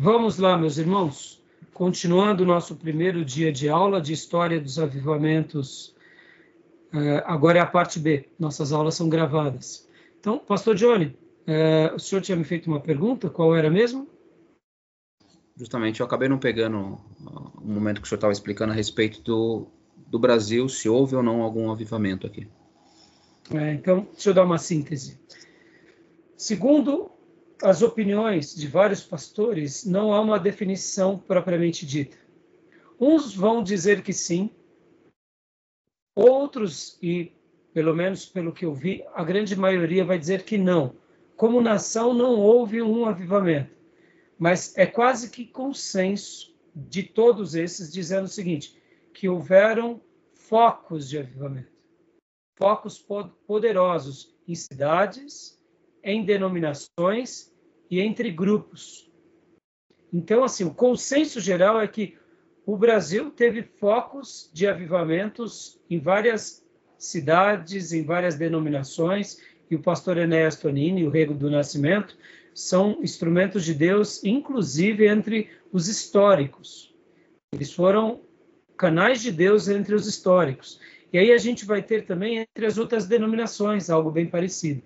Vamos lá, meus irmãos, continuando o nosso primeiro dia de aula de História dos Avivamentos. Uh, agora é a parte B, nossas aulas são gravadas. Então, Pastor Johnny, uh, o senhor tinha me feito uma pergunta, qual era mesmo? Justamente, eu acabei não pegando o momento que o senhor estava explicando a respeito do, do Brasil, se houve ou não algum avivamento aqui. É, então, deixa eu dar uma síntese. Segundo as opiniões de vários pastores, não há uma definição propriamente dita. Uns vão dizer que sim, outros, e pelo menos pelo que eu vi, a grande maioria vai dizer que não. Como nação, não houve um avivamento. Mas é quase que consenso de todos esses dizendo o seguinte: que houveram focos de avivamento, focos poderosos em cidades, em denominações e entre grupos. Então, assim, o consenso geral é que o Brasil teve focos de avivamentos em várias cidades, em várias denominações, e o pastor Enéas Tonini, o Rego do Nascimento, são instrumentos de Deus, inclusive entre os históricos. Eles foram canais de Deus entre os históricos. E aí a gente vai ter também entre as outras denominações algo bem parecido.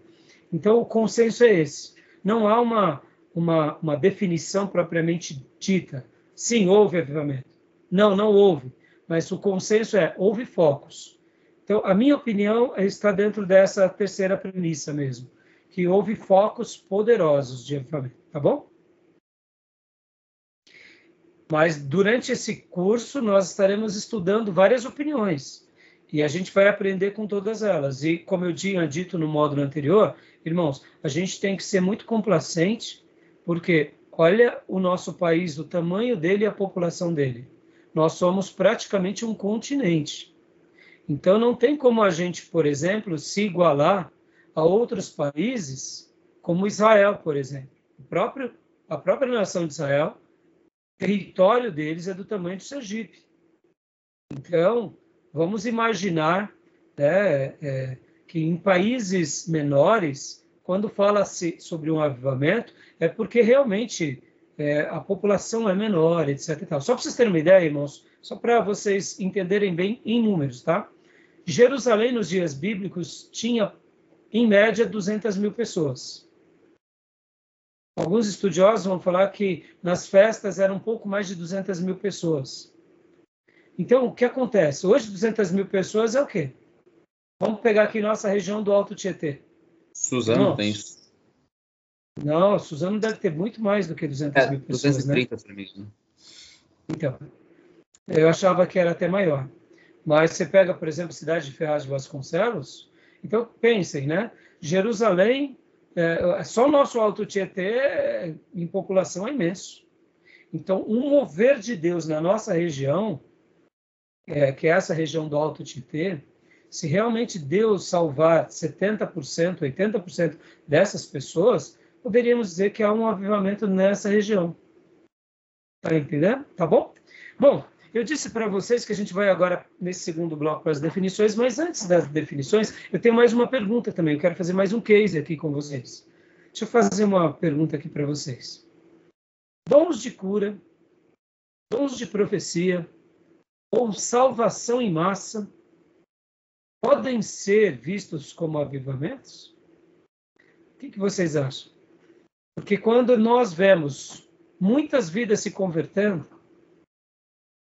Então o consenso é esse. Não há uma, uma, uma definição propriamente dita. Sim, houve avivamento. Não, não houve. Mas o consenso é, houve focos. Então, a minha opinião está dentro dessa terceira premissa mesmo, que houve focos poderosos de avivamento, tá bom? Mas durante esse curso nós estaremos estudando várias opiniões e a gente vai aprender com todas elas. E como eu tinha dito no módulo anterior, irmãos, a gente tem que ser muito complacente, porque olha o nosso país, o tamanho dele e a população dele. Nós somos praticamente um continente. Então não tem como a gente, por exemplo, se igualar a outros países, como Israel, por exemplo. O próprio, a própria nação de Israel território deles é do tamanho do Sergipe. Então, vamos imaginar né, é, que em países menores, quando fala-se sobre um avivamento, é porque realmente é, a população é menor, etc. Só para vocês terem uma ideia, irmãos, só para vocês entenderem bem em números, tá? Jerusalém, nos dias bíblicos, tinha, em média, 200 mil pessoas. Alguns estudiosos vão falar que nas festas eram um pouco mais de 200 mil pessoas. Então, o que acontece? Hoje, 200 mil pessoas é o quê? Vamos pegar aqui nossa região do Alto Tietê. Suzano tem isso. Não, Suzano deve ter muito mais do que 200 é, mil pessoas, 230 né? mim, né? Então, eu achava que era até maior. Mas você pega, por exemplo, a cidade de Ferraz de Vasconcelos, então pensem, né? Jerusalém é, é, só o nosso Alto Tietê, em população, é imenso. Então, um mover de Deus na nossa região, é, que é essa região do Alto Tietê, se realmente Deus salvar 70%, 80% dessas pessoas, poderíamos dizer que há um avivamento nessa região. Tá entendendo? Tá bom? Bom, eu disse para vocês que a gente vai agora nesse segundo bloco para as definições, mas antes das definições, eu tenho mais uma pergunta também. Eu quero fazer mais um case aqui com vocês. Deixa eu fazer uma pergunta aqui para vocês. Dons de cura, dons de profecia ou salvação em massa podem ser vistos como avivamentos? O que, que vocês acham? Porque quando nós vemos muitas vidas se convertendo,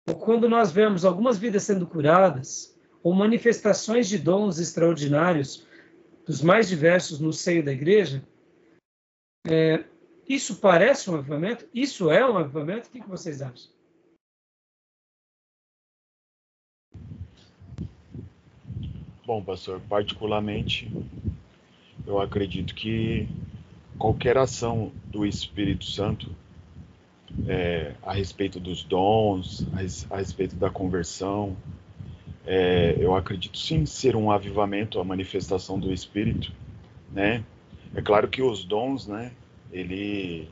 ou quando nós vemos algumas vidas sendo curadas, ou manifestações de dons extraordinários, dos mais diversos no seio da igreja, é, isso parece um avivamento? Isso é um avivamento? O que, que vocês acham? Bom, pastor, particularmente, eu acredito que qualquer ação do Espírito Santo é, a respeito dos dons, a, a respeito da conversão. É, eu acredito sim ser um avivamento, a manifestação do Espírito, né? É claro que os dons, né? Ele,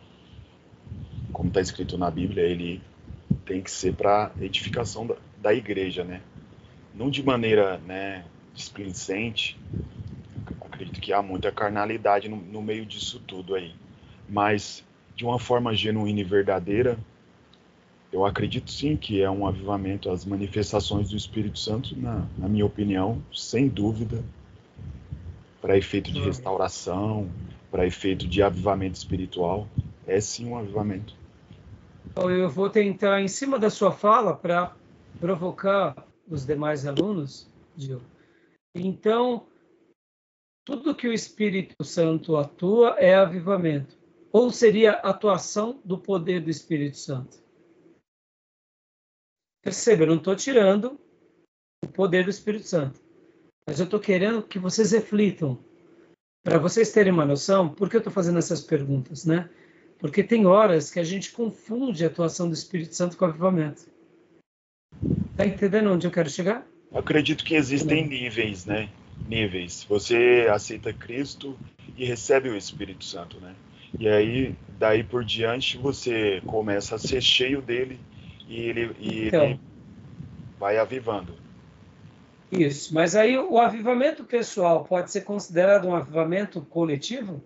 como está escrito na Bíblia, ele tem que ser para edificação da, da, igreja, né? Não de maneira, né, displicente. Acredito que há muita carnalidade no, no meio disso tudo aí, mas de uma forma genuína e verdadeira, eu acredito sim que é um avivamento, as manifestações do Espírito Santo, na, na minha opinião, sem dúvida, para efeito de restauração, para efeito de avivamento espiritual, é sim um avivamento. Então, eu vou tentar, em cima da sua fala, para provocar os demais alunos, Gil. Então, tudo que o Espírito Santo atua é avivamento. Ou seria atuação do poder do Espírito Santo? Perceba, eu não estou tirando o poder do Espírito Santo. Mas eu estou querendo que vocês reflitam. Para vocês terem uma noção, por que eu estou fazendo essas perguntas, né? Porque tem horas que a gente confunde a atuação do Espírito Santo com o avivamento. Está entendendo onde eu quero chegar? Eu acredito que existem níveis, né? Níveis. Você aceita Cristo e recebe o Espírito Santo, né? E aí, daí por diante, você começa a ser cheio dele e ele, e então, ele vai avivando. Isso, mas aí o avivamento pessoal pode ser considerado um avivamento coletivo?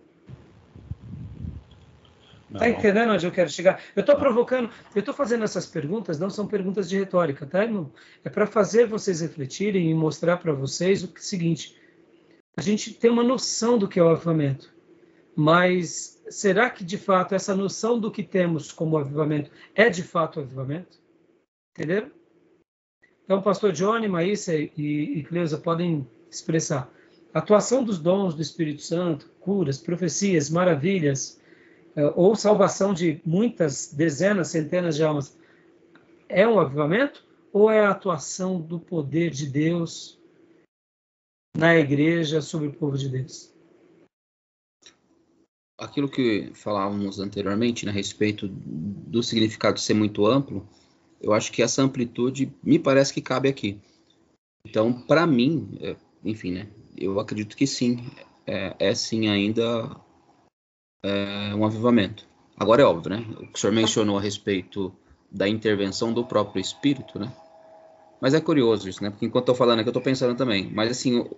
Está entendendo onde eu quero chegar? Eu estou provocando, eu estou fazendo essas perguntas, não são perguntas de retórica, tá, irmão? É para fazer vocês refletirem e mostrar para vocês o seguinte: a gente tem uma noção do que é o avivamento, mas será que de fato essa noção do que temos como avivamento é de fato avivamento? Entenderam? Então, pastor Johnny, Maísa e, e Cleusa podem expressar. Atuação dos dons do Espírito Santo, curas, profecias, maravilhas, ou salvação de muitas dezenas, centenas de almas, é um avivamento? Ou é a atuação do poder de Deus na igreja sobre o povo de Deus? Aquilo que falávamos anteriormente né, a respeito do significado ser muito amplo, eu acho que essa amplitude me parece que cabe aqui. Então, para mim, é, enfim, né? Eu acredito que sim, é, é sim ainda é, um avivamento. Agora é óbvio, né? O que o senhor mencionou a respeito da intervenção do próprio Espírito, né? Mas é curioso isso, né? Porque enquanto eu tô falando aqui, eu tô pensando também. Mas assim, o,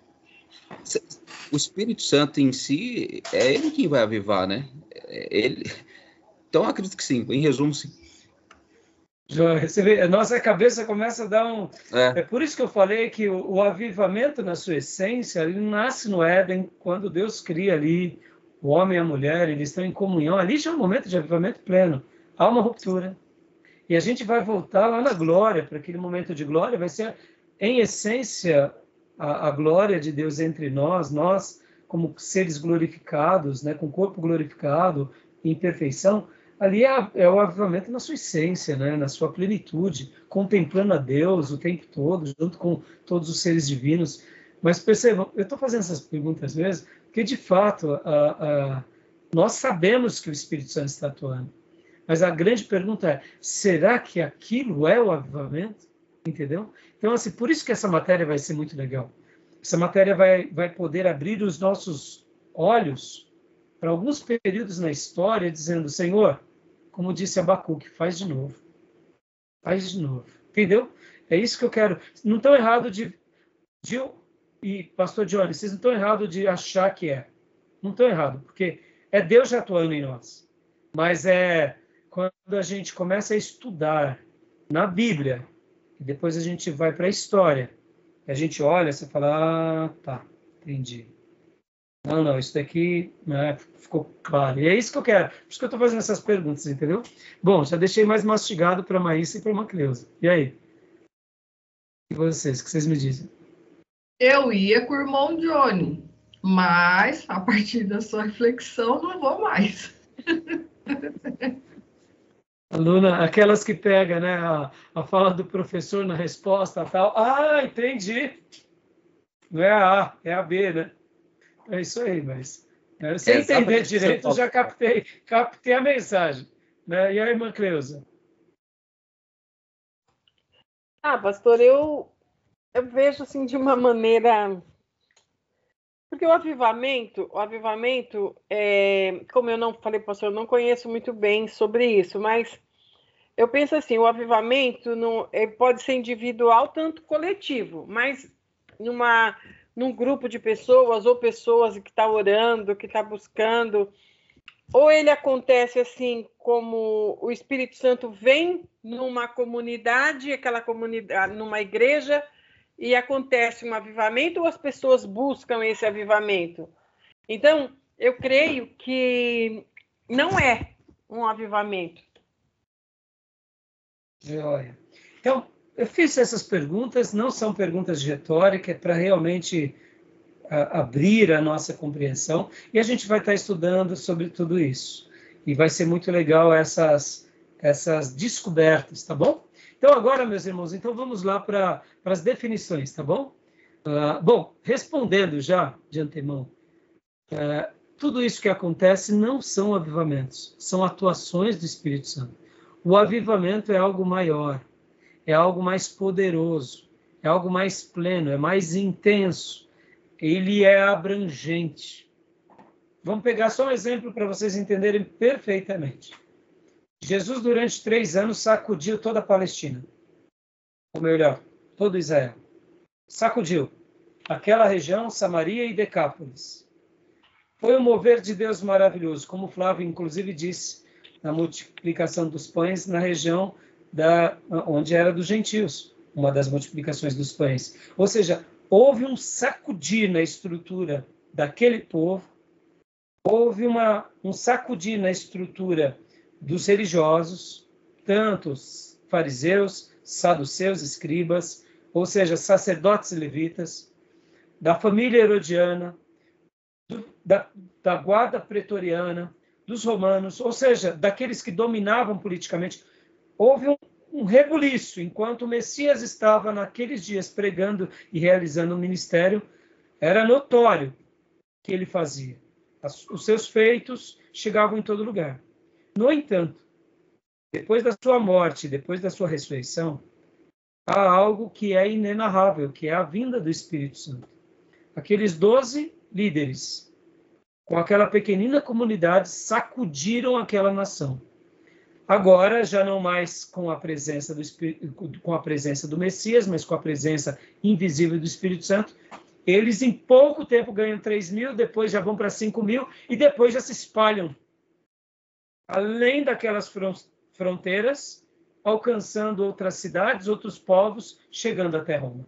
o Espírito Santo em si é ele quem vai avivar, né? É ele. Então, eu acredito que sim. Em resumo, sim. Vê, a nossa cabeça começa a dar um. É, é por isso que eu falei que o, o, avivamento, na sua essência, ele nasce no Éden, quando Deus cria ali o homem e a mulher, eles estão em comunhão. Ali já é um momento de avivamento pleno. Há uma ruptura. E a gente vai voltar lá na glória, para aquele momento de glória, vai ser, em essência, a, a glória de Deus entre nós, nós, como seres glorificados, né, com corpo glorificado, em perfeição ali é, é, o avivamento na sua essência, né? na sua plenitude, contemplando a Deus o tempo todo, junto com todos os seres divinos. Mas percebam, eu estou fazendo essas perguntas mesmo, porque de fato nós sabemos que o Espírito Santo está atuando. Mas a grande pergunta é: será que aquilo é o avivamento? Entendeu? Então, assim, por isso que essa matéria vai ser muito legal. Essa matéria vai, vai poder abrir os nossos olhos para alguns períodos na história, dizendo: Senhor, como disse Abacuque, faz de novo. Faz de novo. Entendeu? É isso que eu quero. Não estão errado de, de. E, pastor Johnny, vocês não estão errado de achar que é. Não estão errado, porque é Deus atuando em nós. Mas é quando a gente começa a estudar na Bíblia, e depois a gente vai para a história, e a gente olha, você fala, ah, tá, entendi. Não, não, isso daqui né, ficou claro. E é isso que eu quero. Por isso que eu estou fazendo essas perguntas, entendeu? Bom, já deixei mais mastigado para a Maísa e para a Macleusa. E aí? E vocês, o que vocês me dizem? Eu ia com o irmão Johnny, mas a partir da sua reflexão não vou mais. Aluna, aquelas que pega né, a, a fala do professor na resposta tal. Ah, entendi. Não é a A, é a B, né? É isso aí, mas né, sem entender direito, eu já captei, captei a mensagem. Né? E a irmã Cleusa? Ah, pastor, eu, eu vejo assim de uma maneira. Porque o avivamento, o avivamento, é, como eu não falei, pastor, eu não conheço muito bem sobre isso, mas eu penso assim, o avivamento não, é, pode ser individual, tanto coletivo, mas numa num grupo de pessoas ou pessoas que está orando, que está buscando ou ele acontece assim como o Espírito Santo vem numa comunidade, aquela comunidade, numa igreja, e acontece um avivamento, ou as pessoas buscam esse avivamento? Então, eu creio que não é um avivamento. Joia. Então, eu fiz essas perguntas, não são perguntas de retórica, é para realmente a, abrir a nossa compreensão, e a gente vai estar estudando sobre tudo isso. E vai ser muito legal essas, essas descobertas, tá bom? Então, agora, meus irmãos, então vamos lá para as definições, tá bom? Uh, bom, respondendo já de antemão, uh, tudo isso que acontece não são avivamentos, são atuações do Espírito Santo. O avivamento é algo maior, é algo mais poderoso, é algo mais pleno, é mais intenso, ele é abrangente. Vamos pegar só um exemplo para vocês entenderem perfeitamente. Jesus, durante três anos, sacudiu toda a Palestina. Ou melhor, todo Israel. Sacudiu aquela região, Samaria e Decápolis. Foi um mover de Deus maravilhoso, como Flávio, inclusive, disse na multiplicação dos pães na região da, onde era dos gentios, uma das multiplicações dos pães. Ou seja, houve um sacudir na estrutura daquele povo, houve uma, um sacudir na estrutura dos religiosos, tanto fariseus, saduceus, escribas, ou seja, sacerdotes levitas, da família herodiana, do, da, da guarda pretoriana, dos romanos, ou seja, daqueles que dominavam politicamente. Houve um, um rebuliço, enquanto o Messias estava naqueles dias pregando e realizando o ministério, era notório que ele fazia. Os seus feitos chegavam em todo lugar. No entanto, depois da sua morte, depois da sua ressurreição, há algo que é inenarrável, que é a vinda do Espírito Santo. Aqueles doze líderes, com aquela pequenina comunidade, sacudiram aquela nação. Agora, já não mais com a presença do com a presença do Messias, mas com a presença invisível do Espírito Santo, eles em pouco tempo ganham 3 mil, depois já vão para 5 mil e depois já se espalham além daquelas fronteiras, alcançando outras cidades, outros povos, chegando até Roma.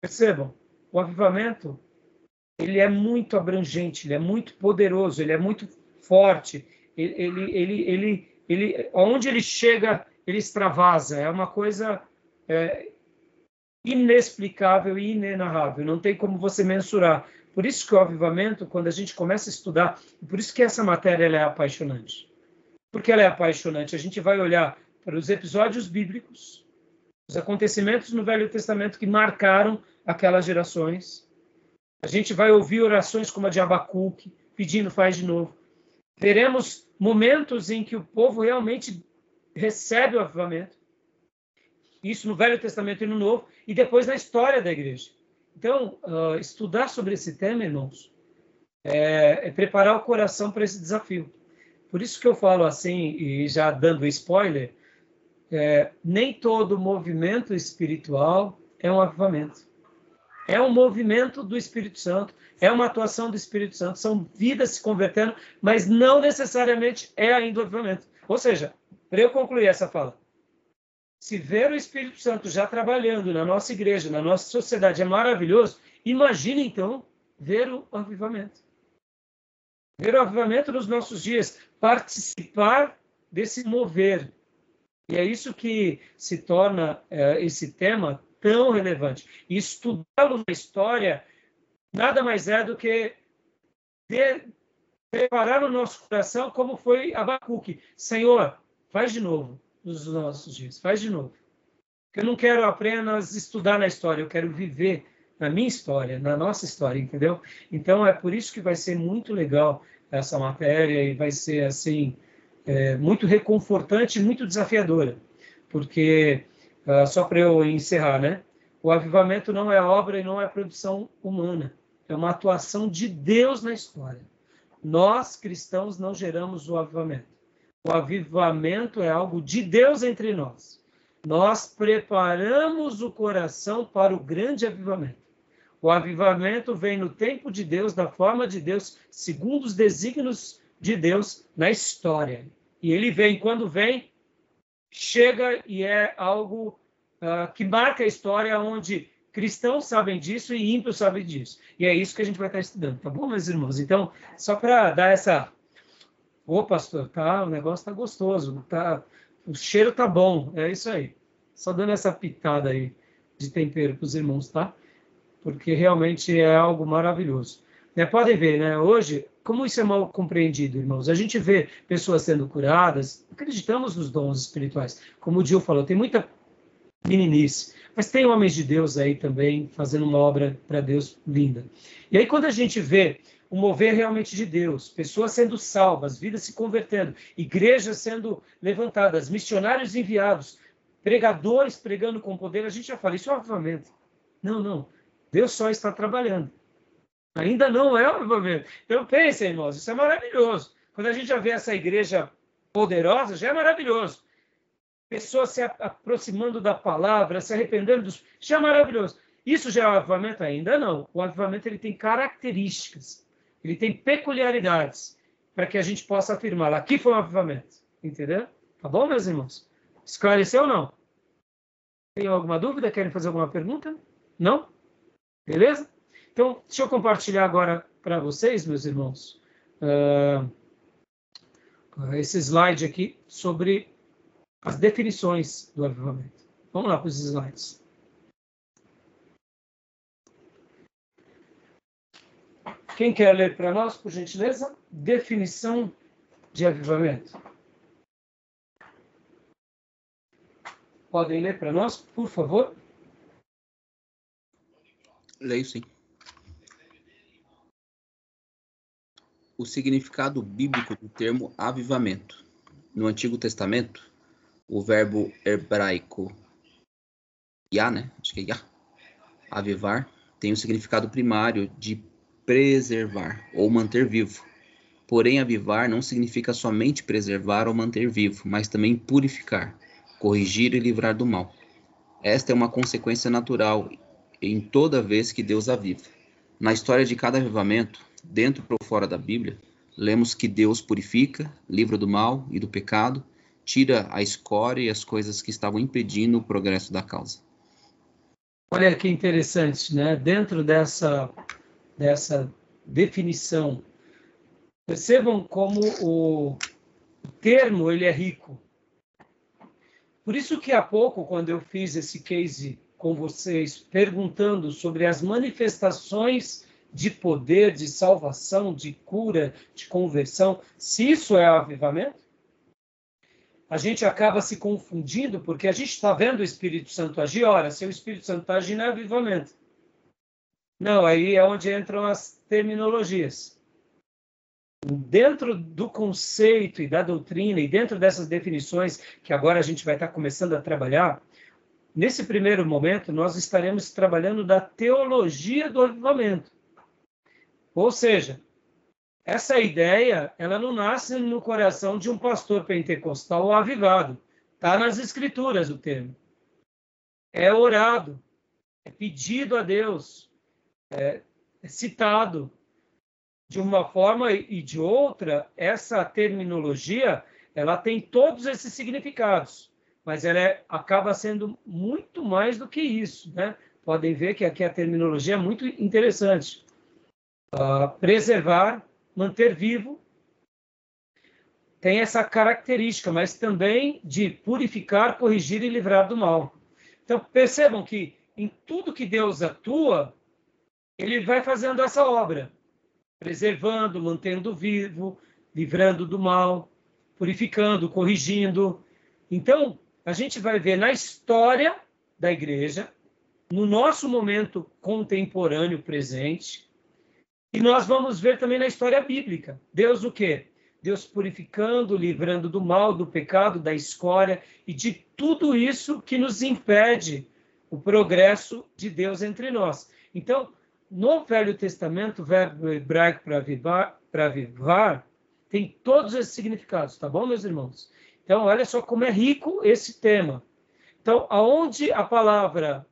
Percebam, o avivamento ele é muito abrangente, ele é muito poderoso, ele é muito forte, ele, ele, ele, ele, ele onde ele chega, ele extravasa, é uma coisa é, inexplicável e inenarrável, não tem como você mensurar. Por isso que o avivamento, quando a gente começa a estudar, por isso que essa matéria é apaixonante porque ela é apaixonante. A gente vai olhar para os episódios bíblicos, os acontecimentos no Velho Testamento que marcaram aquelas gerações. A gente vai ouvir orações como a de Abacuque, pedindo faz de novo. Veremos momentos em que o povo realmente recebe o avivamento. Isso no Velho Testamento e no Novo, e depois na história da igreja. Então, uh, estudar sobre esse tema, irmãos, é, é preparar o coração para esse desafio. Por isso que eu falo assim, e já dando spoiler, é, nem todo movimento espiritual é um avivamento. É um movimento do Espírito Santo, é uma atuação do Espírito Santo, são vidas se convertendo, mas não necessariamente é ainda o avivamento. Ou seja, para eu concluir essa fala, se ver o Espírito Santo já trabalhando na nossa igreja, na nossa sociedade é maravilhoso, imagine então ver o avivamento. Ver o avivamento nos nossos dias, participar desse mover. E é isso que se torna é, esse tema tão relevante. E estudá-lo na história nada mais é do que de, preparar o nosso coração como foi Abacuque. Senhor, faz de novo nos nossos dias, faz de novo. Eu não quero apenas estudar na história, eu quero viver na minha história, na nossa história, entendeu? Então é por isso que vai ser muito legal essa matéria e vai ser assim é, muito reconfortante, muito desafiadora, porque uh, só para eu encerrar, né? O avivamento não é obra e não é produção humana, é uma atuação de Deus na história. Nós cristãos não geramos o avivamento. O avivamento é algo de Deus entre nós. Nós preparamos o coração para o grande avivamento. O avivamento vem no tempo de Deus, da forma de Deus, segundo os desígnios de Deus na história. E ele vem, quando vem, chega e é algo uh, que marca a história onde cristãos sabem disso e ímpios sabem disso. E é isso que a gente vai estar estudando, tá bom, meus irmãos? Então, só para dar essa. Ô, pastor, tá, o negócio tá gostoso, tá, o cheiro tá bom, é isso aí. Só dando essa pitada aí de tempero para os irmãos, tá? Porque realmente é algo maravilhoso. Né? Podem ver, né? Hoje, como isso é mal compreendido, irmãos? A gente vê pessoas sendo curadas, acreditamos nos dons espirituais. Como o Gil falou, tem muita meninice. Mas tem homens de Deus aí também fazendo uma obra para Deus linda. E aí, quando a gente vê o mover realmente de Deus, pessoas sendo salvas, vidas se convertendo, igrejas sendo levantadas, missionários enviados, pregadores pregando com poder, a gente já fala, isso é um avivamento. Não, não. Deus só está trabalhando. Ainda não é um avivamento. Então, pensem, irmãos, isso é maravilhoso. Quando a gente já vê essa igreja poderosa, já é maravilhoso pessoas se aproximando da palavra, se arrependendo dos. Isso é maravilhoso. Isso já é o avivamento? Ainda não. O avivamento ele tem características, ele tem peculiaridades para que a gente possa afirmar: aqui foi um avivamento. Entendeu? Tá bom, meus irmãos? Esclareceu ou não? Tem alguma dúvida? Querem fazer alguma pergunta? Não? Beleza? Então, deixa eu compartilhar agora para vocês, meus irmãos, uh, esse slide aqui sobre as definições do avivamento. Vamos lá para os slides. Quem quer ler para nós, por gentileza? Definição de avivamento. Podem ler para nós, por favor? Leio sim. O significado bíblico do termo avivamento. No Antigo Testamento, o verbo hebraico ya, né? Acho que é ya, avivar, tem o significado primário de preservar ou manter vivo. Porém, avivar não significa somente preservar ou manter vivo, mas também purificar, corrigir e livrar do mal. Esta é uma consequência natural em toda vez que Deus aviva. Na história de cada avivamento, dentro ou fora da Bíblia, lemos que Deus purifica, livra do mal e do pecado tira a escória e as coisas que estavam impedindo o progresso da causa. Olha que interessante, né? Dentro dessa, dessa definição, percebam como o termo ele é rico. Por isso que há pouco, quando eu fiz esse case com vocês, perguntando sobre as manifestações de poder, de salvação, de cura, de conversão, se isso é avivamento, a gente acaba se confundindo porque a gente está vendo o Espírito Santo agir. Ora, se o Espírito Santo está agindo, é avivamento. Não, aí é onde entram as terminologias. Dentro do conceito e da doutrina, e dentro dessas definições que agora a gente vai estar começando a trabalhar, nesse primeiro momento, nós estaremos trabalhando da teologia do avivamento. Ou seja, essa ideia, ela não nasce no coração de um pastor pentecostal avivado. Está nas escrituras o termo. É orado, é pedido a Deus, é, é citado. De uma forma e de outra, essa terminologia, ela tem todos esses significados, mas ela é, acaba sendo muito mais do que isso, né? Podem ver que aqui a terminologia é muito interessante. Uh, preservar manter vivo, tem essa característica, mas também de purificar, corrigir e livrar do mal. Então, percebam que em tudo que Deus atua, ele vai fazendo essa obra, preservando, mantendo vivo, livrando do mal, purificando, corrigindo. Então, a gente vai ver na história da igreja, no nosso momento contemporâneo presente, e nós vamos ver também na história bíblica. Deus o quê? Deus purificando, livrando do mal, do pecado, da escória e de tudo isso que nos impede o progresso de Deus entre nós. Então, no Velho Testamento, o verbo hebraico para avivar, avivar tem todos esses significados, tá bom, meus irmãos? Então, olha só como é rico esse tema. Então, aonde a palavra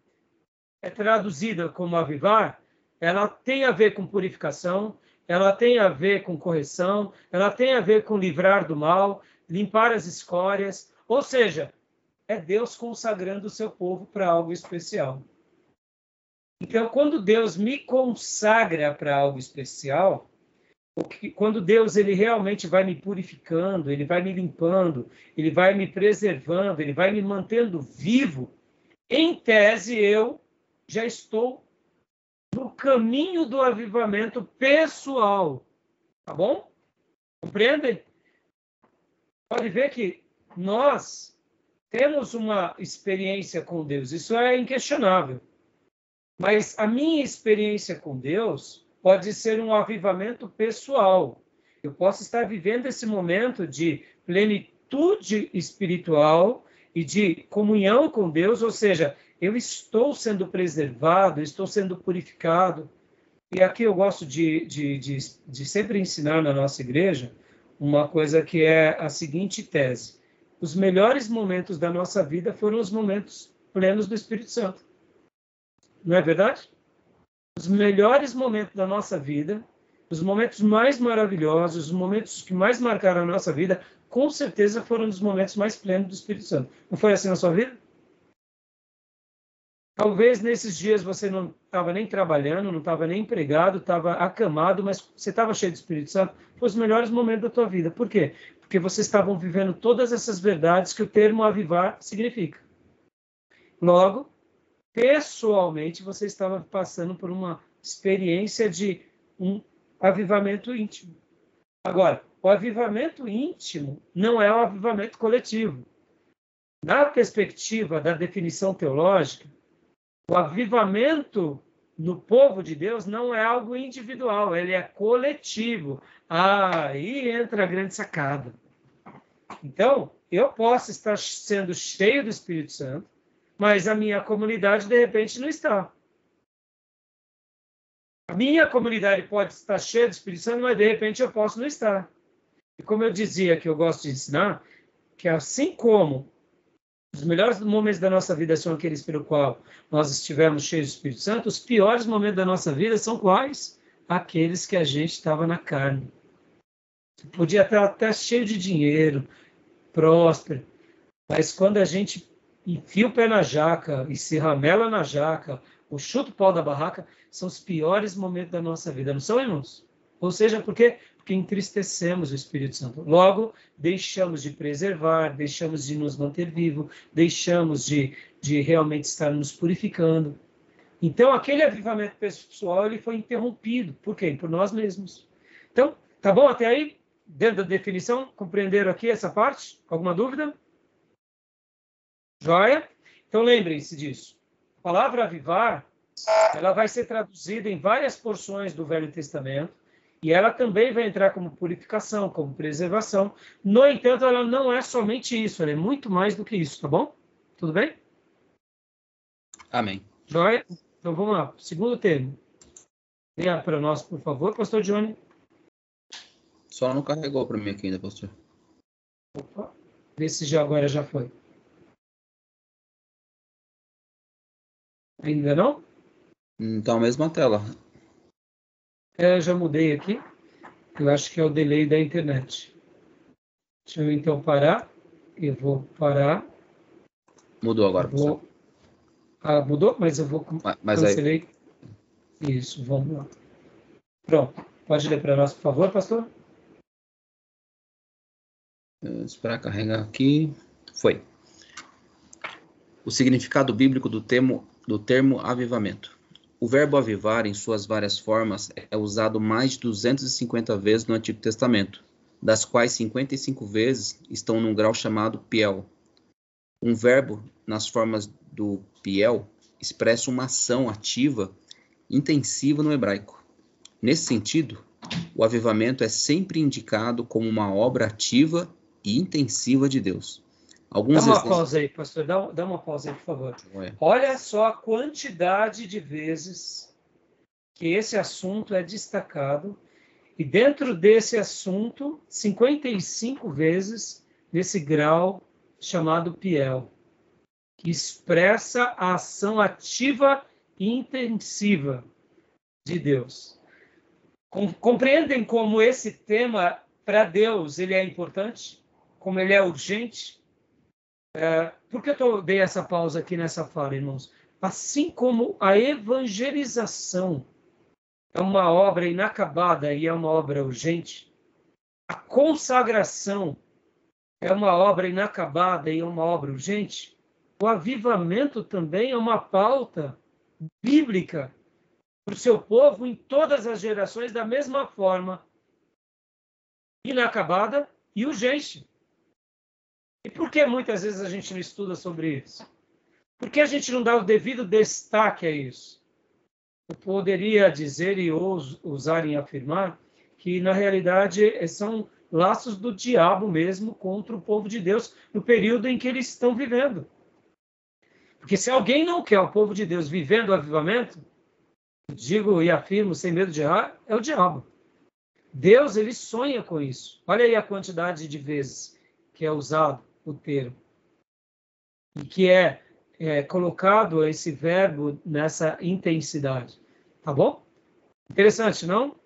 é traduzida como avivar, ela tem a ver com purificação, ela tem a ver com correção, ela tem a ver com livrar do mal, limpar as escórias, ou seja, é Deus consagrando o seu povo para algo especial. Então, quando Deus me consagra para algo especial, quando Deus ele realmente vai me purificando, ele vai me limpando, ele vai me preservando, ele vai me mantendo vivo, em tese eu já estou no caminho do avivamento pessoal. Tá bom? Compreendem? Pode ver que nós temos uma experiência com Deus, isso é inquestionável. Mas a minha experiência com Deus pode ser um avivamento pessoal. Eu posso estar vivendo esse momento de plenitude espiritual e de comunhão com Deus, ou seja, eu estou sendo preservado, estou sendo purificado. E aqui eu gosto de, de, de, de sempre ensinar na nossa igreja uma coisa que é a seguinte tese: os melhores momentos da nossa vida foram os momentos plenos do Espírito Santo. Não é verdade? Os melhores momentos da nossa vida, os momentos mais maravilhosos, os momentos que mais marcaram a nossa vida, com certeza foram os momentos mais plenos do Espírito Santo. Não foi assim na sua vida? Talvez nesses dias você não estava nem trabalhando, não estava nem empregado, estava acamado, mas você estava cheio do Espírito Santo. Foi os melhores momentos da tua vida. Por quê? Porque vocês estavam vivendo todas essas verdades que o termo avivar significa. Logo, pessoalmente, você estava passando por uma experiência de um avivamento íntimo. Agora, o avivamento íntimo não é o avivamento coletivo. Na perspectiva da definição teológica, o avivamento no povo de Deus não é algo individual, ele é coletivo. Aí entra a grande sacada. Então, eu posso estar sendo cheio do Espírito Santo, mas a minha comunidade de repente não está. A minha comunidade pode estar cheia do Espírito Santo, mas de repente eu posso não estar. E como eu dizia que eu gosto de ensinar, que assim como os melhores momentos da nossa vida são aqueles pelo qual nós estivemos cheios do Espírito Santo. Os piores momentos da nossa vida são quais? Aqueles que a gente estava na carne. Podia estar até cheio de dinheiro, próspero, mas quando a gente enfia o pé na jaca e se ramela na jaca, o chuta o pau da barraca, são os piores momentos da nossa vida, não são, irmãos? Ou seja, porque porque entristecemos o Espírito Santo. Logo, deixamos de preservar, deixamos de nos manter vivo, deixamos de, de realmente estar nos purificando. Então, aquele avivamento pessoal ele foi interrompido. Por quê? Por nós mesmos. Então, tá bom até aí? Dentro da definição, compreenderam aqui essa parte? Alguma dúvida? Joia? Então, lembrem-se disso. A palavra avivar, ela vai ser traduzida em várias porções do Velho Testamento e ela também vai entrar como purificação, como preservação. No entanto, ela não é somente isso, ela é muito mais do que isso, tá bom? Tudo bem? Amém. Joia? Então vamos lá. Segundo termo. Venha para nós, por favor, pastor Johnny. Só não carregou para mim aqui ainda, pastor. Opa. Vê se já agora já foi. Ainda não? Então, mesma tela. É, já mudei aqui. Eu acho que é o delay da internet. Deixa eu então parar. Eu vou parar. Mudou agora, vou... Ah, mudou? Mas eu vou mas cancelei. Aí... Isso, vamos lá. Pronto. Pode ler para nós, por favor, pastor? Esperar carregar aqui. Foi. O significado bíblico do termo, do termo avivamento. O verbo avivar, em suas várias formas, é usado mais de 250 vezes no Antigo Testamento, das quais 55 vezes estão num grau chamado piel. Um verbo, nas formas do piel, expressa uma ação ativa intensiva no hebraico. Nesse sentido, o avivamento é sempre indicado como uma obra ativa e intensiva de Deus. Alguns dá uma pausa aí, pastor. Dá, dá uma pausa aí, por favor. Ué. Olha só a quantidade de vezes que esse assunto é destacado. E dentro desse assunto, 55 vezes nesse grau chamado Piel, que expressa a ação ativa e intensiva de Deus. compreendem como esse tema para Deus ele é importante, como ele é urgente. É, por que eu dei essa pausa aqui nessa fala, irmãos? Assim como a evangelização é uma obra inacabada e é uma obra urgente, a consagração é uma obra inacabada e é uma obra urgente, o avivamento também é uma pauta bíblica para o seu povo em todas as gerações da mesma forma, inacabada e urgente. E por que muitas vezes a gente não estuda sobre isso? Por que a gente não dá o devido destaque a isso? Eu poderia dizer e usar em afirmar que, na realidade, são laços do diabo mesmo contra o povo de Deus no período em que eles estão vivendo. Porque se alguém não quer o povo de Deus vivendo o avivamento, digo e afirmo sem medo de errar, é o diabo. Deus ele sonha com isso. Olha aí a quantidade de vezes que é usado o termo e que é, é colocado esse verbo nessa intensidade, tá bom? Interessante, não?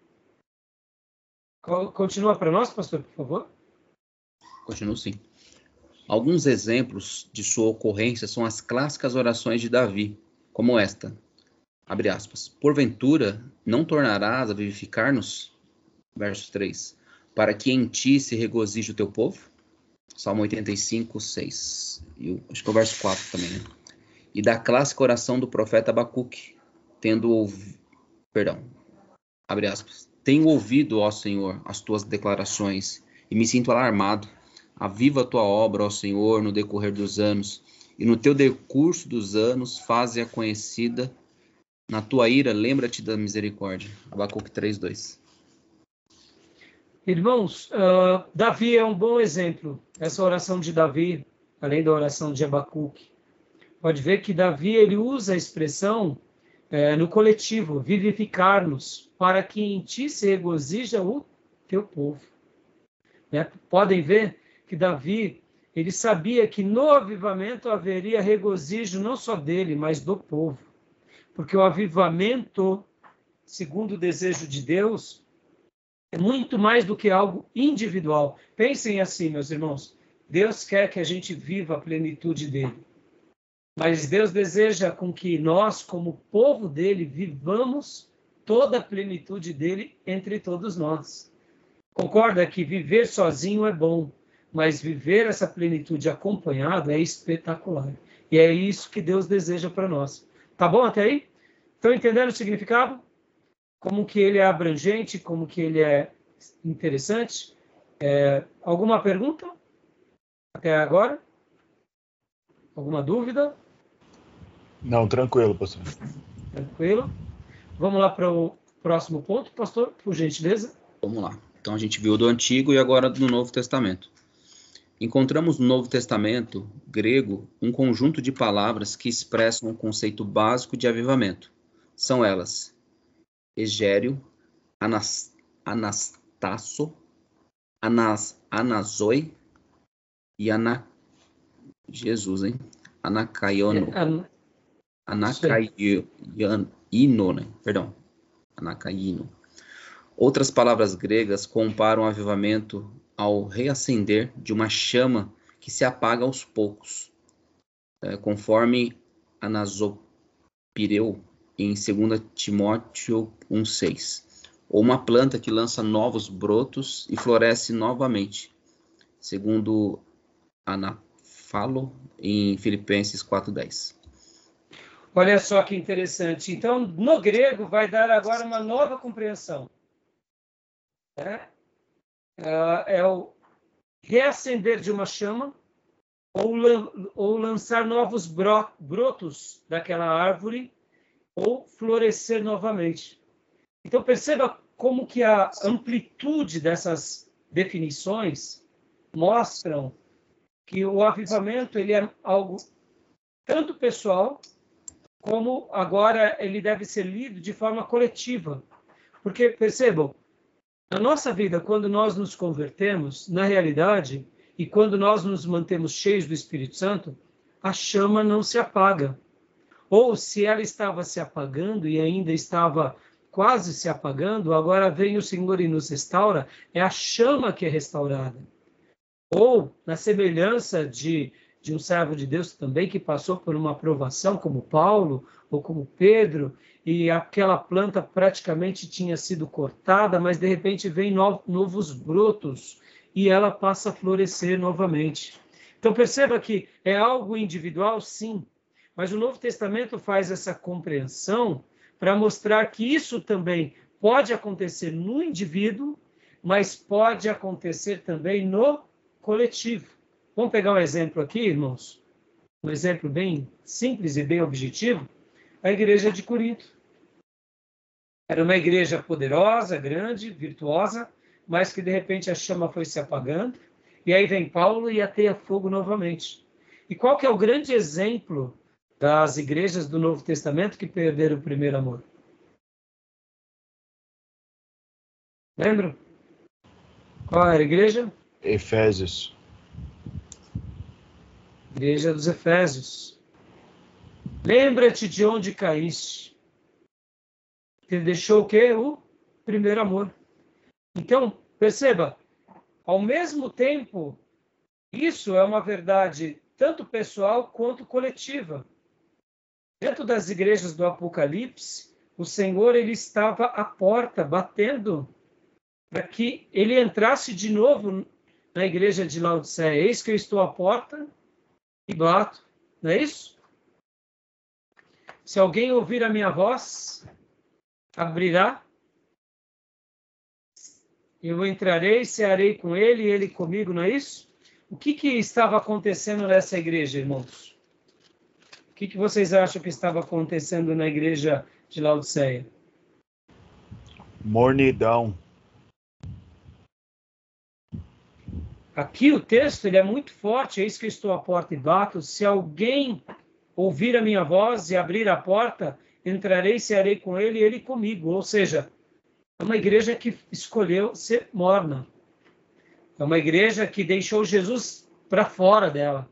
Continua para nós, pastor, por favor. Continuo sim. Alguns exemplos de sua ocorrência são as clássicas orações de Davi, como esta: abre aspas, porventura não tornarás a vivificar-nos? Verso 3. Para que em ti se regozije o teu povo? Salmo 85, 6. E acho que é o verso 4 também, né? E da clássica oração do profeta Abacuque, tendo ouvido. Perdão. Abre aspas. Tenho ouvido, ó Senhor, as tuas declarações e me sinto alarmado. Aviva a tua obra, ó Senhor, no decorrer dos anos, e no teu decurso dos anos faze-a conhecida na tua ira, lembra-te da misericórdia. Abacuque 3:2. Irmãos, uh, Davi é um bom exemplo. Essa oração de Davi, além da oração de Abacuque, pode ver que Davi ele usa a expressão é, no coletivo, vivificar-nos, para que em ti se regozija o teu povo. Né? Podem ver que Davi ele sabia que no avivamento haveria regozijo não só dele, mas do povo. Porque o avivamento, segundo o desejo de Deus, é muito mais do que algo individual. Pensem assim, meus irmãos. Deus quer que a gente viva a plenitude dele. Mas Deus deseja com que nós, como povo dele, vivamos toda a plenitude dele entre todos nós. Concorda que viver sozinho é bom, mas viver essa plenitude acompanhado é espetacular. E é isso que Deus deseja para nós. Tá bom até aí? Estão entendendo o significado? Como que ele é abrangente, como que ele é interessante? É, alguma pergunta até agora? Alguma dúvida? Não, tranquilo, pastor. Tranquilo. Vamos lá para o próximo ponto, pastor, por gentileza. Vamos lá. Então a gente viu do Antigo e agora do Novo Testamento. Encontramos no Novo Testamento grego um conjunto de palavras que expressam o um conceito básico de avivamento. São elas: Egério, anas, Anastasso, anas, Anazoi e Ana. Jesus, hein? Anacaiono. É, an... Anacaino, né? Perdão. Anacaino. Outras palavras gregas comparam o avivamento ao reacender de uma chama que se apaga aos poucos, é, conforme Anasopireu em 2 Timóteo 1,6, ou uma planta que lança novos brotos e floresce novamente, segundo Anafalo em Filipenses 4,10. Olha só que interessante. Então, no grego, vai dar agora uma nova compreensão. É, é o reacender de uma chama ou, ou lançar novos brotos daquela árvore ou florescer novamente. Então perceba como que a amplitude dessas definições mostram que o avivamento ele é algo tanto pessoal como agora ele deve ser lido de forma coletiva. Porque percebam, na nossa vida, quando nós nos convertemos, na realidade, e quando nós nos mantemos cheios do Espírito Santo, a chama não se apaga ou se ela estava se apagando e ainda estava quase se apagando, agora vem o Senhor e nos restaura, é a chama que é restaurada. Ou, na semelhança de, de um servo de Deus também que passou por uma aprovação, como Paulo ou como Pedro, e aquela planta praticamente tinha sido cortada, mas de repente vem no, novos brotos e ela passa a florescer novamente. Então perceba que é algo individual, sim, mas o Novo Testamento faz essa compreensão para mostrar que isso também pode acontecer no indivíduo, mas pode acontecer também no coletivo. Vamos pegar um exemplo aqui, irmãos? Um exemplo bem simples e bem objetivo. A igreja de Corinto. Era uma igreja poderosa, grande, virtuosa, mas que de repente a chama foi se apagando. E aí vem Paulo e ateia fogo novamente. E qual que é o grande exemplo das igrejas do Novo Testamento que perderam o primeiro amor. Lembra? Qual era a igreja? Efésios. Igreja dos Efésios. Lembra-te de onde caíste. Ele deixou o quê? O primeiro amor. Então, perceba, ao mesmo tempo, isso é uma verdade tanto pessoal quanto coletiva. Dentro das igrejas do Apocalipse, o Senhor ele estava à porta batendo para que ele entrasse de novo na igreja de Laodiceia. Eis que eu estou à porta e bato. Não é isso? Se alguém ouvir a minha voz, abrirá. Eu entrarei, cearei com ele e ele comigo, não é isso? O que, que estava acontecendo nessa igreja, irmãos? Que, que vocês acham que estava acontecendo na igreja de Laodiceia? Mornidão. Aqui o texto ele é muito forte, eis que eu estou à porta e bato. Se alguém ouvir a minha voz e abrir a porta, entrarei e cearei com ele e ele comigo. Ou seja, é uma igreja que escolheu ser morna. É uma igreja que deixou Jesus para fora dela.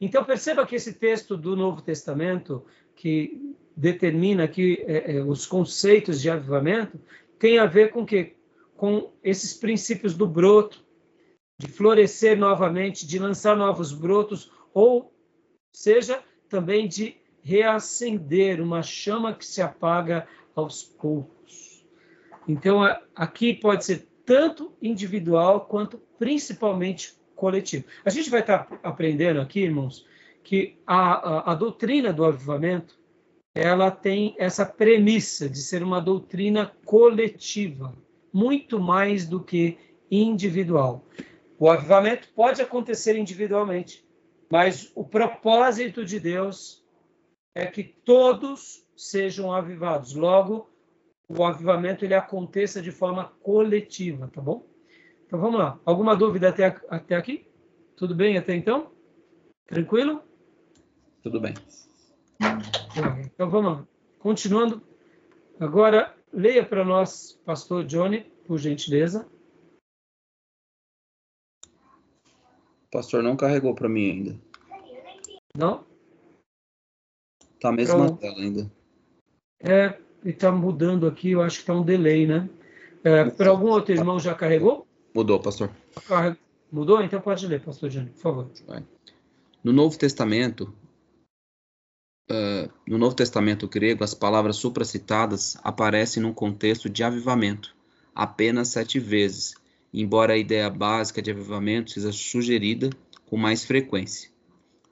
Então perceba que esse texto do Novo Testamento, que determina aqui é, é, os conceitos de avivamento, tem a ver com que com esses princípios do broto, de florescer novamente, de lançar novos brotos, ou seja, também de reacender uma chama que se apaga aos poucos. Então, aqui pode ser tanto individual quanto principalmente coletivo. A gente vai estar aprendendo aqui, irmãos, que a, a, a doutrina do avivamento ela tem essa premissa de ser uma doutrina coletiva, muito mais do que individual. O avivamento pode acontecer individualmente, mas o propósito de Deus é que todos sejam avivados. Logo, o avivamento ele aconteça de forma coletiva, tá bom? Então vamos lá. Alguma dúvida até, até aqui? Tudo bem até então? Tranquilo? Tudo bem. Então vamos lá. Continuando. Agora, leia para nós, pastor Johnny, por gentileza. O pastor não carregou para mim ainda. Não? Tá a mesma então, tela ainda. É, ele está mudando aqui, eu acho que está um delay, né? É, para algum outro irmão já carregou? Mudou, pastor. Mudou? Então pode ler, pastor Jânio, por favor. No Novo Testamento, uh, no Novo Testamento grego, as palavras supracitadas aparecem num contexto de avivamento, apenas sete vezes, embora a ideia básica de avivamento seja sugerida com mais frequência.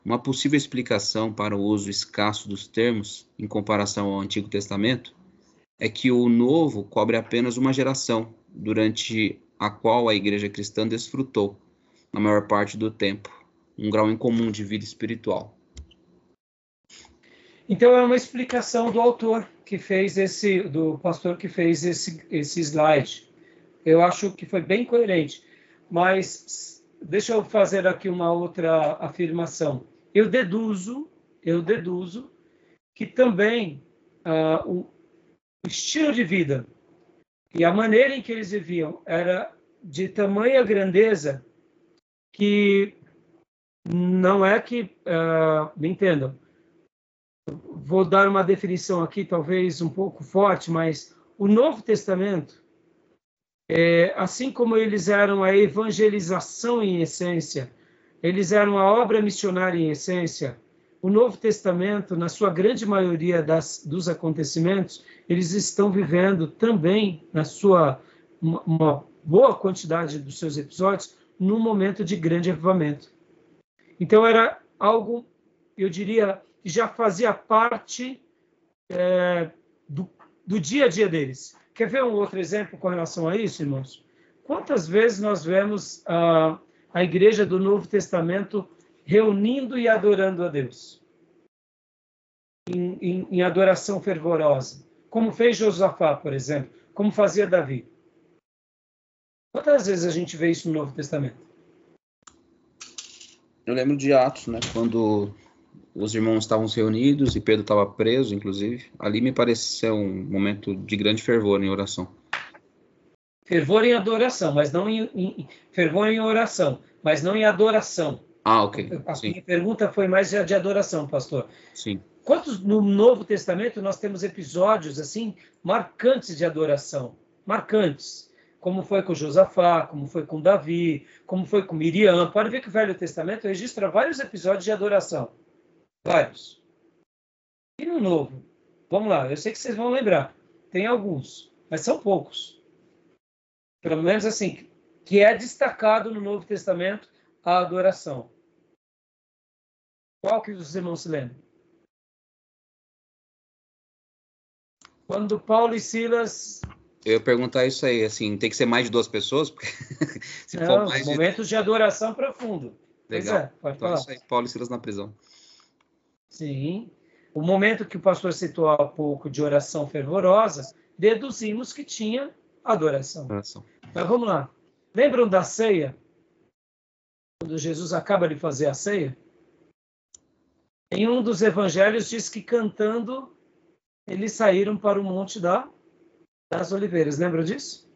Uma possível explicação para o uso escasso dos termos em comparação ao Antigo Testamento é que o Novo cobre apenas uma geração, durante a qual a igreja cristã desfrutou, na maior parte do tempo, um grau incomum de vida espiritual. Então é uma explicação do autor que fez esse, do pastor que fez esse, esse slide. Eu acho que foi bem coerente, mas deixa eu fazer aqui uma outra afirmação. Eu deduzo, eu deduzo que também uh, o estilo de vida e a maneira em que eles viviam era de tamanha grandeza que não é que, uh, me entendam, vou dar uma definição aqui, talvez um pouco forte, mas o Novo Testamento, é, assim como eles eram a evangelização em essência, eles eram a obra missionária em essência, o Novo Testamento, na sua grande maioria das, dos acontecimentos, eles estão vivendo também, na sua uma, uma boa quantidade dos seus episódios, num momento de grande avivamento. Então era algo, eu diria, que já fazia parte é, do, do dia a dia deles. Quer ver um outro exemplo com relação a isso, irmãos? Quantas vezes nós vemos a, a igreja do Novo Testamento reunindo e adorando a Deus? Em, em, em adoração fervorosa. Como fez Josafá, por exemplo. Como fazia Davi. Quantas vezes a gente vê isso no Novo Testamento? Eu lembro de Atos, né? Quando os irmãos estavam reunidos e Pedro estava preso, inclusive. Ali me pareceu um momento de grande fervor em oração. Fervor em adoração, mas não em, em fervor em oração, mas não em adoração. Ah, ok. A Sim. minha pergunta foi mais de adoração, pastor. Sim. Quantos no Novo Testamento nós temos episódios assim marcantes de adoração, marcantes, como foi com Josafá, como foi com Davi, como foi com Miriam. Pode ver que o Velho Testamento registra vários episódios de adoração. Vários. E no novo? Vamos lá, eu sei que vocês vão lembrar. Tem alguns, mas são poucos. Pelo menos assim, que é destacado no Novo Testamento a adoração. Qual que os irmãos se lembram? Quando Paulo e Silas. Eu ia perguntar isso aí, assim, tem que ser mais de duas pessoas? Porque se Não, for mais de... momentos de adoração profundo. Pois Legal. é, pode Então é falar. isso aí, Paulo e Silas na prisão. Sim. O momento que o pastor citou há pouco de oração fervorosa, deduzimos que tinha adoração. Oração. Mas vamos lá. Lembram da ceia? Quando Jesus acaba de fazer a ceia? Em um dos evangelhos diz que cantando eles saíram para o monte da, das oliveiras. Lembram disso?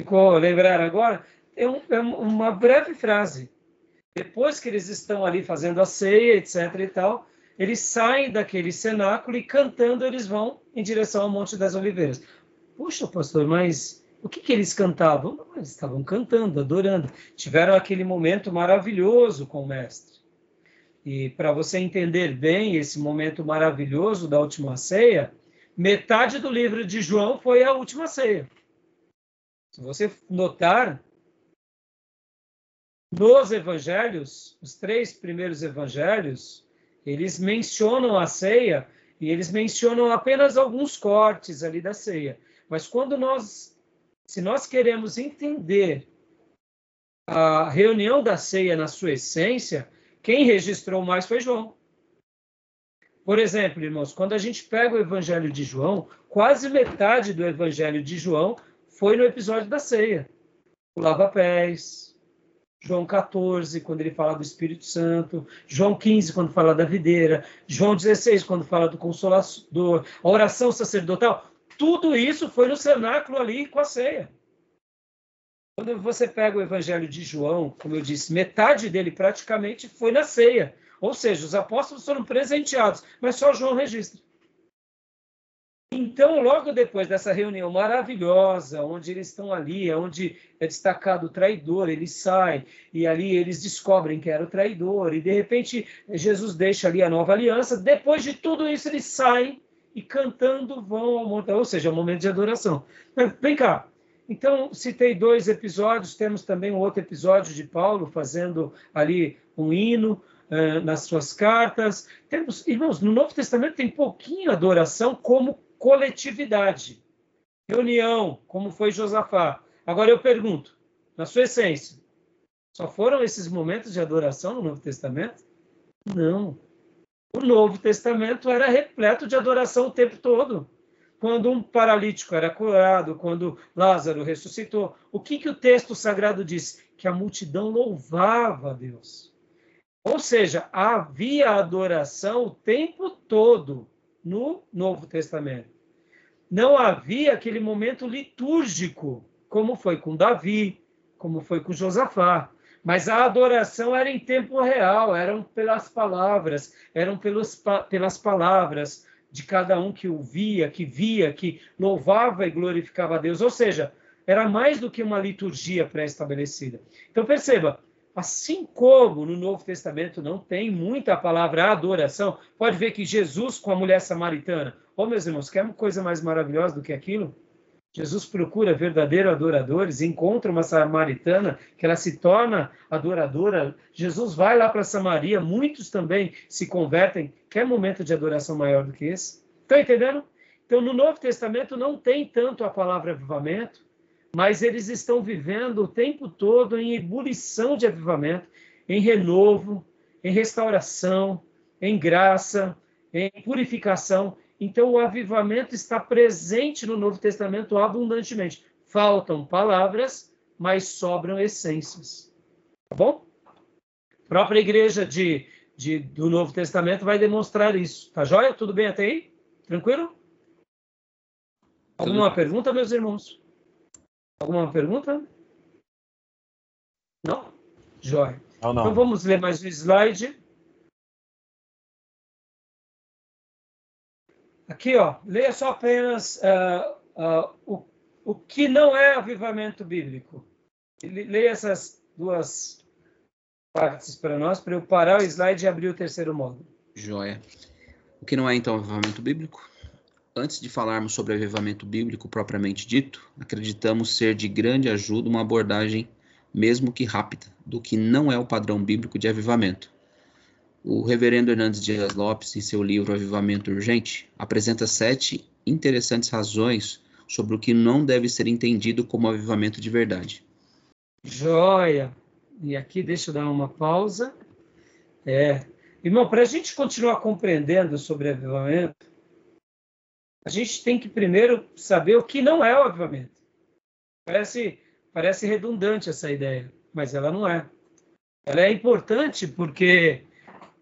Ficou lembrar agora? É, um- é uma breve frase. Depois que eles estão ali fazendo a ceia, etc. e tal, eles saem daquele cenáculo e cantando eles vão em direção ao Monte das Oliveiras. Puxa, pastor, mas o que, que eles cantavam? Eles estavam cantando, adorando. Tiveram aquele momento maravilhoso com o Mestre. E para você entender bem esse momento maravilhoso da última ceia, metade do livro de João foi a última ceia. Se você notar, nos evangelhos, os três primeiros evangelhos, eles mencionam a ceia e eles mencionam apenas alguns cortes ali da ceia. Mas quando nós, se nós queremos entender a reunião da ceia na sua essência, quem registrou mais foi João. Por exemplo, irmãos, quando a gente pega o evangelho de João, quase metade do evangelho de João foi no episódio da ceia. O lava-pés, João 14, quando ele fala do Espírito Santo, João 15, quando fala da videira, João 16, quando fala do consolador, a oração sacerdotal, tudo isso foi no cenáculo ali com a ceia. Quando você pega o Evangelho de João, como eu disse, metade dele praticamente foi na ceia. Ou seja, os apóstolos foram presenteados, mas só João registra. Então, logo depois dessa reunião maravilhosa, onde eles estão ali, onde é destacado o traidor, eles saem e ali eles descobrem que era o traidor, e de repente Jesus deixa ali a nova aliança. Depois de tudo isso, eles saem e cantando vão ao monte, ou seja, é um momento de adoração. Vem cá. Então, citei dois episódios, temos também um outro episódio de Paulo fazendo ali um hino eh, nas suas cartas. Temos, irmãos, no Novo Testamento tem pouquinho adoração como coletividade. Reunião, como foi Josafá. Agora eu pergunto, na sua essência, só foram esses momentos de adoração no Novo Testamento? Não. O Novo Testamento era repleto de adoração o tempo todo. Quando um paralítico era curado, quando Lázaro ressuscitou, o que, que o texto sagrado diz? Que a multidão louvava a Deus. Ou seja, havia adoração o tempo todo no Novo Testamento. Não havia aquele momento litúrgico, como foi com Davi, como foi com Josafá. Mas a adoração era em tempo real, eram pelas palavras, eram pelos, pelas palavras de cada um que ouvia, que via, que louvava e glorificava a Deus. Ou seja, era mais do que uma liturgia pré-estabelecida. Então perceba, assim como no Novo Testamento não tem muita palavra adoração, pode ver que Jesus com a mulher samaritana, ô oh, meus irmãos, quer uma coisa mais maravilhosa do que aquilo? Jesus procura verdadeiros adoradores, encontra uma samaritana que ela se torna adoradora. Jesus vai lá para Samaria, muitos também se convertem. Quer momento de adoração maior do que esse? Estão entendendo? Então, no Novo Testamento não tem tanto a palavra avivamento, mas eles estão vivendo o tempo todo em ebulição de avivamento, em renovo, em restauração, em graça, em purificação. Então, o avivamento está presente no Novo Testamento abundantemente. Faltam palavras, mas sobram essências. Tá bom? A própria igreja de, de, do Novo Testamento vai demonstrar isso. Tá joia? Tudo bem até aí? Tranquilo? Alguma pergunta, meus irmãos? Alguma pergunta? Não? Joia. Não, não. Então vamos ler mais um slide. Aqui, ó, leia só apenas uh, uh, o, o que não é avivamento bíblico. Leia essas duas partes para nós, para eu parar o slide e abrir o terceiro módulo. Joia. O que não é, então, avivamento bíblico? Antes de falarmos sobre avivamento bíblico propriamente dito, acreditamos ser de grande ajuda uma abordagem, mesmo que rápida, do que não é o padrão bíblico de avivamento o reverendo Hernandes Dias Lopes, em seu livro Avivamento Urgente, apresenta sete interessantes razões sobre o que não deve ser entendido como avivamento de verdade. Joia! E aqui deixa eu dar uma pausa. É. Irmão, para a gente continuar compreendendo sobre avivamento, a gente tem que primeiro saber o que não é o avivamento. Parece, parece redundante essa ideia, mas ela não é. Ela é importante porque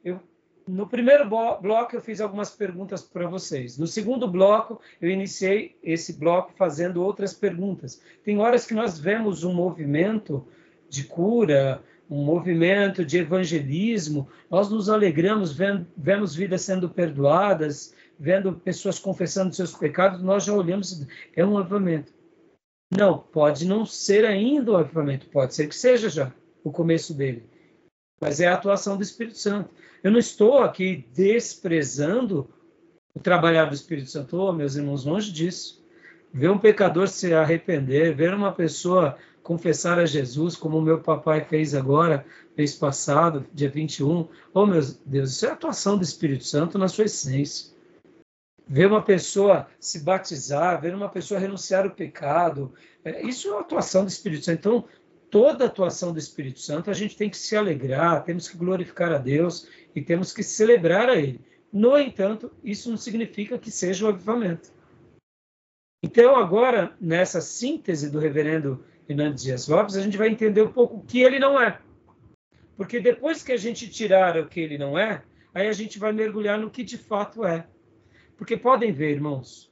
eu, no primeiro bloco eu fiz algumas perguntas para vocês. No segundo bloco eu iniciei esse bloco fazendo outras perguntas. Tem horas que nós vemos um movimento de cura, um movimento de evangelismo, nós nos alegramos vendo, vemos vidas sendo perdoadas, vendo pessoas confessando seus pecados, nós já olhamos, é um avivamento. Não, pode não ser ainda um avivamento, pode ser que seja já o começo dele, mas é a atuação do Espírito Santo. Eu não estou aqui desprezando o trabalhar do Espírito Santo, oh, meus irmãos, longe disso. Ver um pecador se arrepender, ver uma pessoa confessar a Jesus, como o meu papai fez agora, mês passado, dia 21. Oh, meu Deus, isso é atuação do Espírito Santo na sua essência. Ver uma pessoa se batizar, ver uma pessoa renunciar ao pecado, é, isso é atuação do Espírito Santo. Então, toda atuação do Espírito Santo, a gente tem que se alegrar, temos que glorificar a Deus e temos que celebrar a Ele. No entanto, isso não significa que seja o avivamento. Então, agora, nessa síntese do reverendo Hernandes Dias Lopes, a gente vai entender um pouco o que ele não é. Porque depois que a gente tirar o que ele não é, aí a gente vai mergulhar no que de fato é. Porque podem ver, irmãos,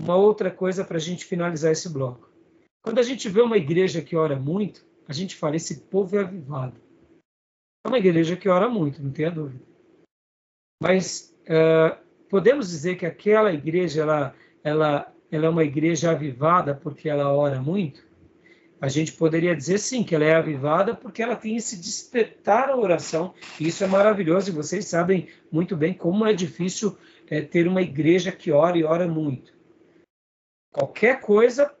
uma outra coisa para a gente finalizar esse bloco. Quando a gente vê uma igreja que ora muito, a gente fala: esse povo é avivado. É uma igreja que ora muito, não tenha dúvida. Mas uh, podemos dizer que aquela igreja ela, ela, ela é uma igreja avivada porque ela ora muito? A gente poderia dizer sim que ela é avivada porque ela tem esse despertar a oração. E isso é maravilhoso e vocês sabem muito bem como é difícil é, ter uma igreja que ora e ora muito. Qualquer coisa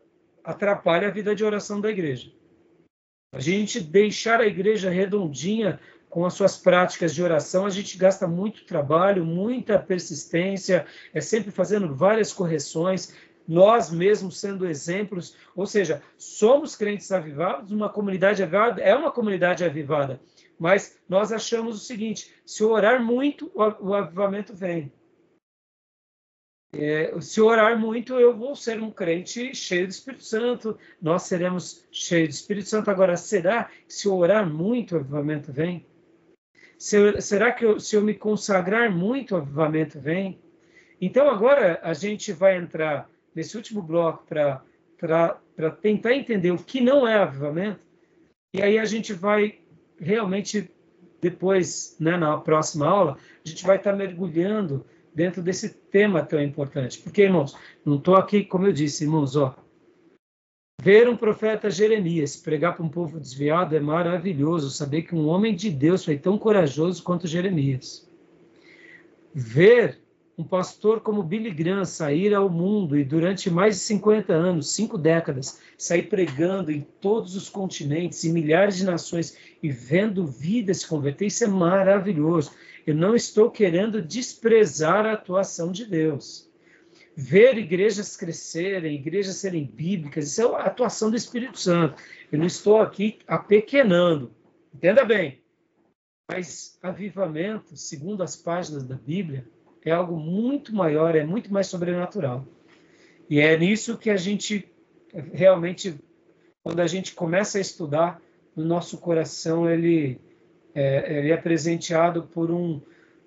atrapalha a vida de oração da igreja. A gente deixar a igreja redondinha com as suas práticas de oração, a gente gasta muito trabalho, muita persistência, é sempre fazendo várias correções, nós mesmos sendo exemplos, ou seja, somos crentes avivados, uma comunidade avivada é uma comunidade avivada, mas nós achamos o seguinte: se orar muito, o avivamento vem. É, se orar muito, eu vou ser um crente cheio do Espírito Santo, nós seremos cheios do Espírito Santo. Agora, será que se orar muito, o avivamento vem? Se será que eu, se eu me consagrar muito, o avivamento vem? Então, agora a gente vai entrar nesse último bloco para tentar entender o que não é avivamento, e aí a gente vai realmente depois, né, na próxima aula, a gente vai estar mergulhando dentro desse tema tão importante. Porque, irmãos, não estou aqui, como eu disse, irmãos, ó, ver um profeta Jeremias pregar para um povo desviado é maravilhoso. Saber que um homem de Deus foi tão corajoso quanto Jeremias. Ver um pastor como Billy Graham sair ao mundo e durante mais de 50 anos, cinco décadas, sair pregando em todos os continentes, em milhares de nações e vendo vidas se converter, isso é maravilhoso. Eu não estou querendo desprezar a atuação de Deus. Ver igrejas crescerem, igrejas serem bíblicas, isso é a atuação do Espírito Santo. Eu não estou aqui apequenando. Entenda bem. Mas avivamento, segundo as páginas da Bíblia, é algo muito maior, é muito mais sobrenatural. E é nisso que a gente realmente, quando a gente começa a estudar, no nosso coração ele é, ele é presenteado por um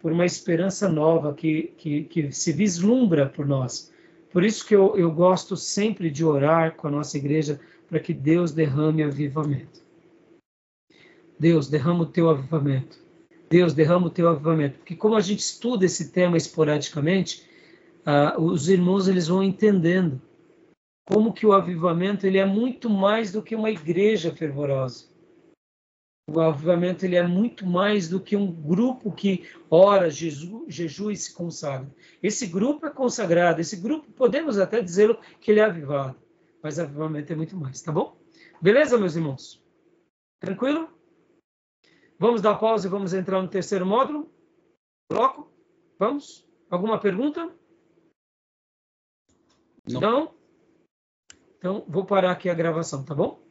por uma esperança nova que, que, que se vislumbra por nós. Por isso que eu, eu gosto sempre de orar com a nossa igreja para que Deus derrame avivamento. Deus, derrama o teu avivamento. Deus, derrama o teu avivamento. Porque como a gente estuda esse tema esporadicamente, ah, os irmãos eles vão entendendo como que o avivamento ele é muito mais do que uma igreja fervorosa. O avivamento ele é muito mais do que um grupo que ora, jeju, jejua e se consagra. Esse grupo é consagrado, esse grupo podemos até dizê-lo que ele é avivado, mas avivamento é muito mais, tá bom? Beleza, meus irmãos? Tranquilo? Vamos dar pausa e vamos entrar no terceiro módulo? Bloco? Vamos? Alguma pergunta? Não. Não? Então, vou parar aqui a gravação, tá bom?